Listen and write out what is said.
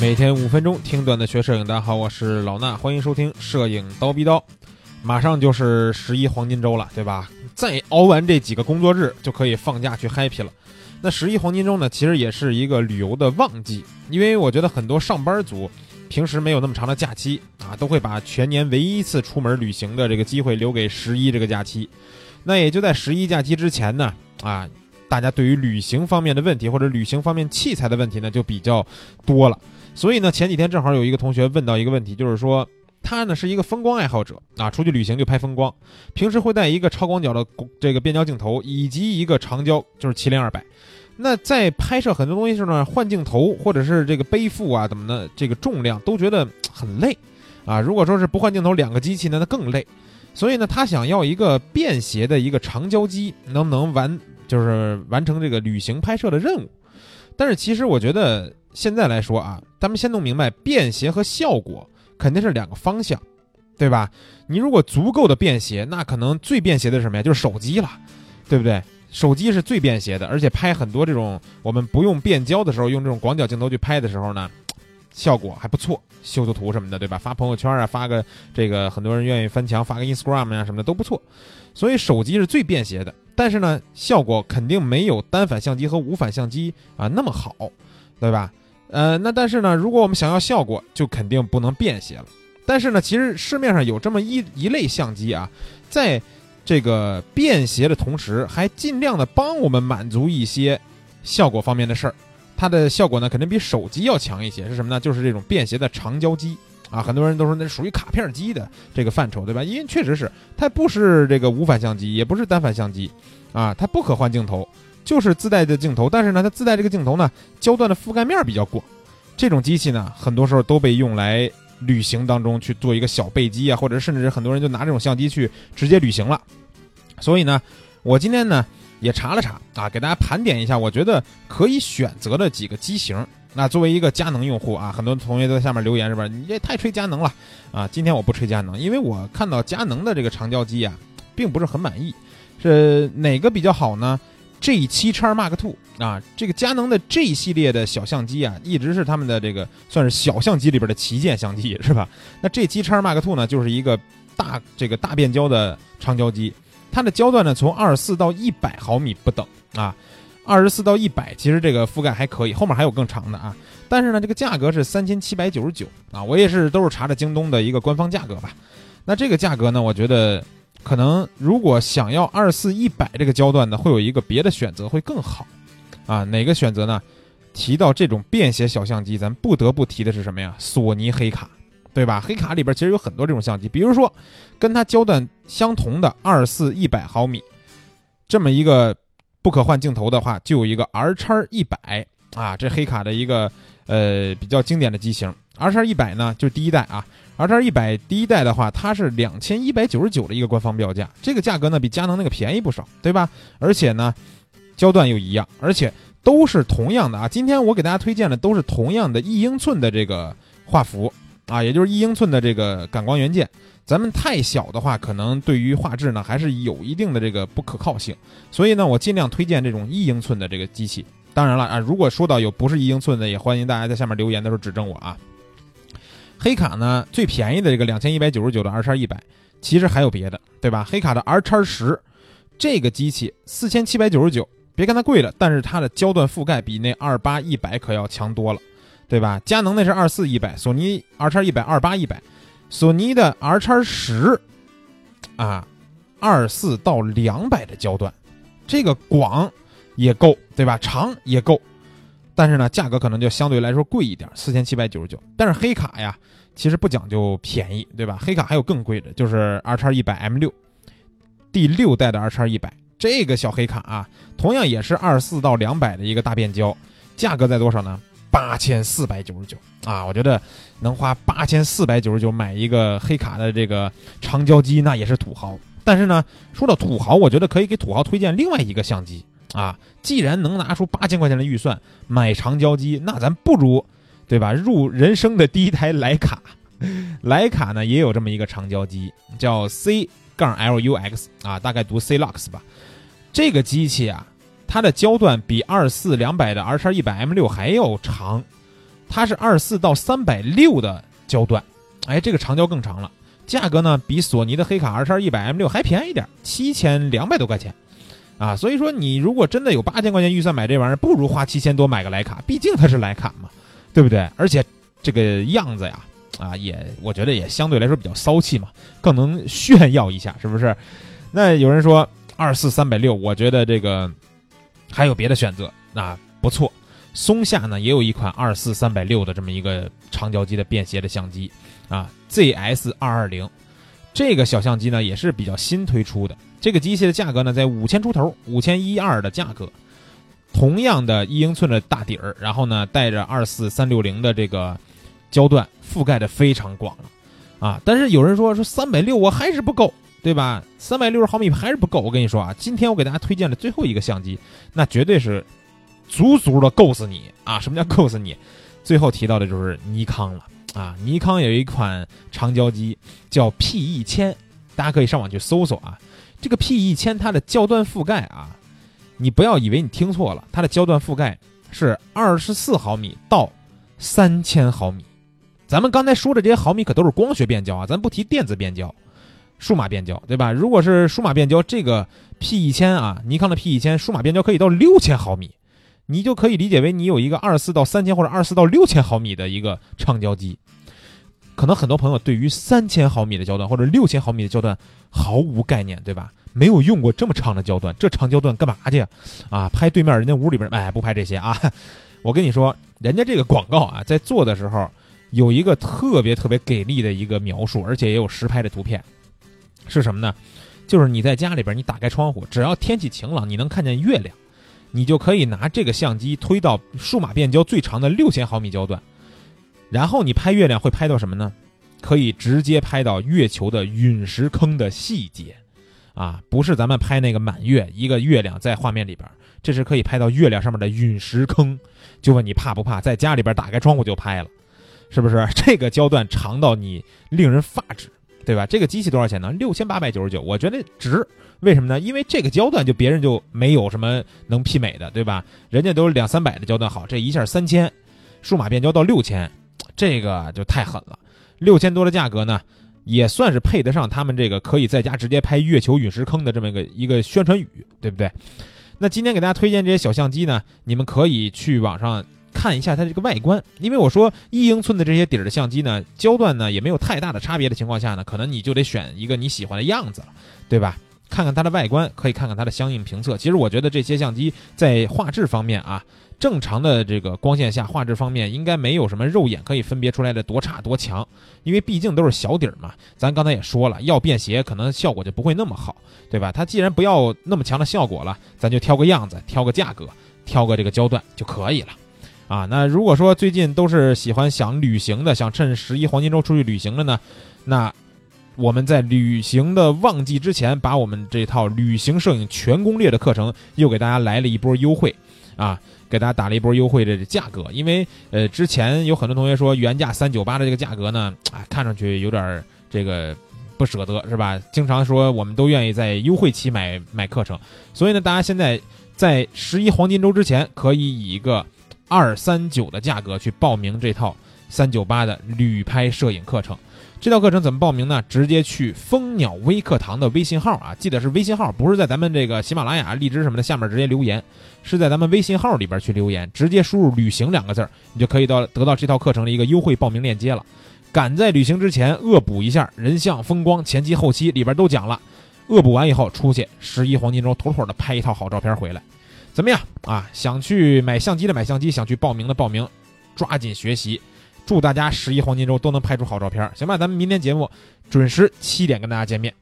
每天五分钟听段子学摄影，大家好，我是老衲，欢迎收听摄影刀逼刀。马上就是十一黄金周了，对吧？再熬完这几个工作日，就可以放假去 happy 了。那十一黄金周呢，其实也是一个旅游的旺季，因为我觉得很多上班族平时没有那么长的假期啊，都会把全年唯一一次出门旅行的这个机会留给十一这个假期。那也就在十一假期之前呢，啊，大家对于旅行方面的问题或者旅行方面器材的问题呢，就比较多了。所以呢，前几天正好有一个同学问到一个问题，就是说。他呢是一个风光爱好者啊，出去旅行就拍风光，平时会带一个超广角的这个变焦镜头，以及一个长焦，就是麒麟二百。那在拍摄很多东西时候呢，换镜头或者是这个背负啊，怎么的，这个重量都觉得很累啊。如果说是不换镜头，两个机器呢，那更累。所以呢，他想要一个便携的一个长焦机，能不能完就是完成这个旅行拍摄的任务？但是其实我觉得现在来说啊，咱们先弄明白便携和效果。肯定是两个方向，对吧？你如果足够的便携，那可能最便携的是什么呀？就是手机了，对不对？手机是最便携的，而且拍很多这种我们不用变焦的时候，用这种广角镜头去拍的时候呢，效果还不错，修修图什么的，对吧？发朋友圈啊，发个这个很多人愿意翻墙，发个 Instagram 啊什么的都不错。所以手机是最便携的，但是呢，效果肯定没有单反相机和无反相机啊那么好，对吧？呃，那但是呢，如果我们想要效果，就肯定不能便携了。但是呢，其实市面上有这么一一类相机啊，在这个便携的同时，还尽量的帮我们满足一些效果方面的事儿。它的效果呢，肯定比手机要强一些。是什么呢？就是这种便携的长焦机啊。很多人都说那属于卡片机的这个范畴，对吧？因为确实是它不是这个无反相机，也不是单反相机啊，它不可换镜头。就是自带的镜头，但是呢，它自带这个镜头呢，焦段的覆盖面比较广。这种机器呢，很多时候都被用来旅行当中去做一个小备机啊，或者甚至很多人就拿这种相机去直接旅行了。所以呢，我今天呢也查了查啊，给大家盘点一下，我觉得可以选择的几个机型。那作为一个佳能用户啊，很多同学都在下面留言是吧？你这太吹佳能了啊！今天我不吹佳能，因为我看到佳能的这个长焦机啊，并不是很满意。是哪个比较好呢？G 七叉 Mark Two 啊，这个佳能的 G 系列的小相机啊，一直是他们的这个算是小相机里边的旗舰相机，是吧？那 G 七叉 Mark Two 呢，就是一个大这个大变焦的长焦机，它的焦段呢从二十四到一百毫米不等啊，二十四到一百其实这个覆盖还可以，后面还有更长的啊，但是呢这个价格是三千七百九十九啊，我也是都是查的京东的一个官方价格吧，那这个价格呢，我觉得。可能如果想要二四一百这个焦段呢，会有一个别的选择会更好，啊，哪个选择呢？提到这种便携小相机，咱不得不提的是什么呀？索尼黑卡，对吧？黑卡里边其实有很多这种相机，比如说跟它焦段相同的二四一百毫米这么一个不可换镜头的话，就有一个 R 叉一百啊，这黑卡的一个呃比较经典的机型，R 叉一百呢就是第一代啊。而这一百第一代的话，它是两千一百九十九的一个官方标价，这个价格呢比佳能那个便宜不少，对吧？而且呢，焦段又一样，而且都是同样的啊。今天我给大家推荐的都是同样的一英寸的这个画幅啊，也就是一英寸的这个感光元件。咱们太小的话，可能对于画质呢还是有一定的这个不可靠性，所以呢，我尽量推荐这种一英寸的这个机器。当然了啊，如果说到有不是一英寸的，也欢迎大家在下面留言的时候指正我啊。黑卡呢，最便宜的这个两千一百九十九的 R 叉一百，其实还有别的，对吧？黑卡的 R 叉十，这个机器四千七百九十九，别看它贵了，但是它的焦段覆盖比那二八一百可要强多了，对吧？佳能那是二四一百，索尼 R 叉一百二八一百，索尼的 R 叉十，啊，二四到两百的焦段，这个广也够，对吧？长也够。但是呢，价格可能就相对来说贵一点，四千七百九十九。但是黑卡呀，其实不讲究便宜，对吧？黑卡还有更贵的，就是 R 叉一百 M 六，第六代的 R 叉一百，这个小黑卡啊，同样也是二四到两百的一个大变焦，价格在多少呢？八千四百九十九啊！我觉得能花八千四百九十九买一个黑卡的这个长焦机，那也是土豪。但是呢，说到土豪，我觉得可以给土豪推荐另外一个相机。啊，既然能拿出八千块钱的预算买长焦机，那咱不如，对吧？入人生的第一台徕卡，徕卡呢也有这么一个长焦机，叫 C 杠 LUX 啊，大概读 C LUX 吧。这个机器啊，它的焦段比二四两百的 R 叉一百 M 六还要长，它是二四到三百六的焦段，哎，这个长焦更长了。价格呢比索尼的黑卡 R 叉一百 M 六还便宜点，七千两百多块钱，啊，所以说你如果真的有八千块钱预算买这玩意儿，不如花七千多买个徕卡，毕竟它是徕卡嘛，对不对？而且这个样子呀，啊，也我觉得也相对来说比较骚气嘛，更能炫耀一下，是不是？那有人说二四三百六，我觉得这个还有别的选择，那不错。松下呢也有一款二四三百六的这么一个长焦机的便携的相机，啊，ZS 二二零，这个小相机呢也是比较新推出的。这个机器的价格呢在五千出头，五千一二的价格。同样的一英寸的大底儿，然后呢带着二四三六零的这个焦段，覆盖的非常广了，啊，但是有人说说三百六我还是不够，对吧？三百六十毫米还是不够。我跟你说啊，今天我给大家推荐的最后一个相机，那绝对是。足足的够死你啊！什么叫够死你？最后提到的就是尼康了啊！尼康有一款长焦机叫 P 一千，大家可以上网去搜搜啊。这个 P 一千它的焦段覆盖啊，你不要以为你听错了，它的焦段覆盖是二十四毫米到三千毫米。咱们刚才说的这些毫米可都是光学变焦啊，咱不提电子变焦，数码变焦对吧？如果是数码变焦，这个 P 一千啊，尼康的 P 一千数码变焦可以到六千毫米。你就可以理解为你有一个二四到三千或者二四到六千毫米的一个长焦机，可能很多朋友对于三千毫米的焦段或者六千毫米的焦段毫无概念，对吧？没有用过这么长的焦段，这长焦段干嘛去啊？拍对面人家屋里边，哎，不拍这些啊！我跟你说，人家这个广告啊，在做的时候有一个特别特别给力的一个描述，而且也有实拍的图片，是什么呢？就是你在家里边，你打开窗户，只要天气晴朗，你能看见月亮。你就可以拿这个相机推到数码变焦最长的六千毫米焦段，然后你拍月亮会拍到什么呢？可以直接拍到月球的陨石坑的细节，啊，不是咱们拍那个满月一个月亮在画面里边，这是可以拍到月亮上面的陨石坑。就问你怕不怕？在家里边打开窗户就拍了，是不是？这个焦段长到你令人发指。对吧？这个机器多少钱呢？六千八百九十九，我觉得值。为什么呢？因为这个焦段就别人就没有什么能媲美的，对吧？人家都是两三百的焦段好，这一下三千，数码变焦到六千，这个就太狠了。六千多的价格呢，也算是配得上他们这个可以在家直接拍月球陨石坑的这么一个一个宣传语，对不对？那今天给大家推荐这些小相机呢，你们可以去网上。看一下它这个外观，因为我说一英寸的这些底儿的相机呢，焦段呢也没有太大的差别的情况下呢，可能你就得选一个你喜欢的样子了，对吧？看看它的外观，可以看看它的相应评测。其实我觉得这些相机在画质方面啊，正常的这个光线下画质方面应该没有什么肉眼可以分别出来的多差多强，因为毕竟都是小底儿嘛。咱刚才也说了，要便携可能效果就不会那么好，对吧？它既然不要那么强的效果了，咱就挑个样子，挑个价格，挑个这个焦段就可以了。啊，那如果说最近都是喜欢想旅行的，想趁十一黄金周出去旅行的呢，那我们在旅行的旺季之前，把我们这套旅行摄影全攻略的课程又给大家来了一波优惠，啊，给大家打了一波优惠的价格。因为呃，之前有很多同学说原价三九八的这个价格呢，啊，看上去有点这个不舍得，是吧？经常说我们都愿意在优惠期买买课程，所以呢，大家现在在十一黄金周之前，可以以一个。二三九的价格去报名这套三九八的旅拍摄影课程，这套课程怎么报名呢？直接去蜂鸟微课堂的微信号啊，记得是微信号，不是在咱们这个喜马拉雅、荔枝什么的下面直接留言，是在咱们微信号里边去留言，直接输入“旅行”两个字儿，你就可以到得到这套课程的一个优惠报名链接了。赶在旅行之前恶补一下人像、风光前期、后期里边都讲了，恶补完以后出去十一黄金周妥妥的拍一套好照片回来。怎么样啊？想去买相机的买相机，想去报名的报名，抓紧学习。祝大家十一黄金周都能拍出好照片，行吧？咱们明天节目准时七点跟大家见面。